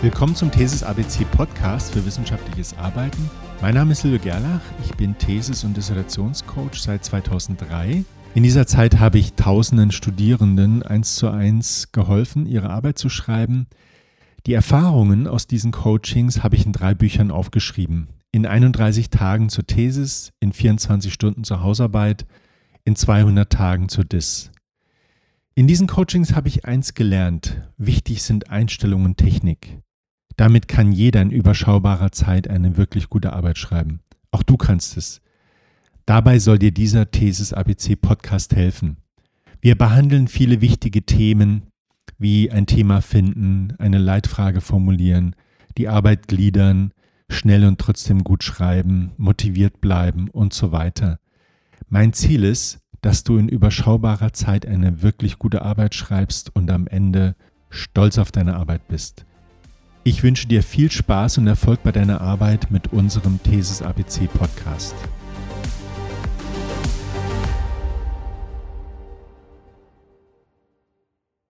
Willkommen zum Thesis ABC Podcast für wissenschaftliches Arbeiten. Mein Name ist Silvio Gerlach, ich bin Thesis- und Dissertationscoach seit 2003. In dieser Zeit habe ich tausenden Studierenden eins zu eins geholfen, ihre Arbeit zu schreiben. Die Erfahrungen aus diesen Coachings habe ich in drei Büchern aufgeschrieben. In 31 Tagen zur Thesis, in 24 Stunden zur Hausarbeit, in 200 Tagen zur DIS. In diesen Coachings habe ich eins gelernt. Wichtig sind Einstellungen und Technik. Damit kann jeder in überschaubarer Zeit eine wirklich gute Arbeit schreiben. Auch du kannst es. Dabei soll dir dieser Thesis ABC Podcast helfen. Wir behandeln viele wichtige Themen wie ein Thema finden, eine Leitfrage formulieren, die Arbeit gliedern, schnell und trotzdem gut schreiben, motiviert bleiben und so weiter. Mein Ziel ist, dass du in überschaubarer Zeit eine wirklich gute Arbeit schreibst und am Ende stolz auf deine Arbeit bist. Ich wünsche dir viel Spaß und Erfolg bei deiner Arbeit mit unserem Thesis ABC Podcast.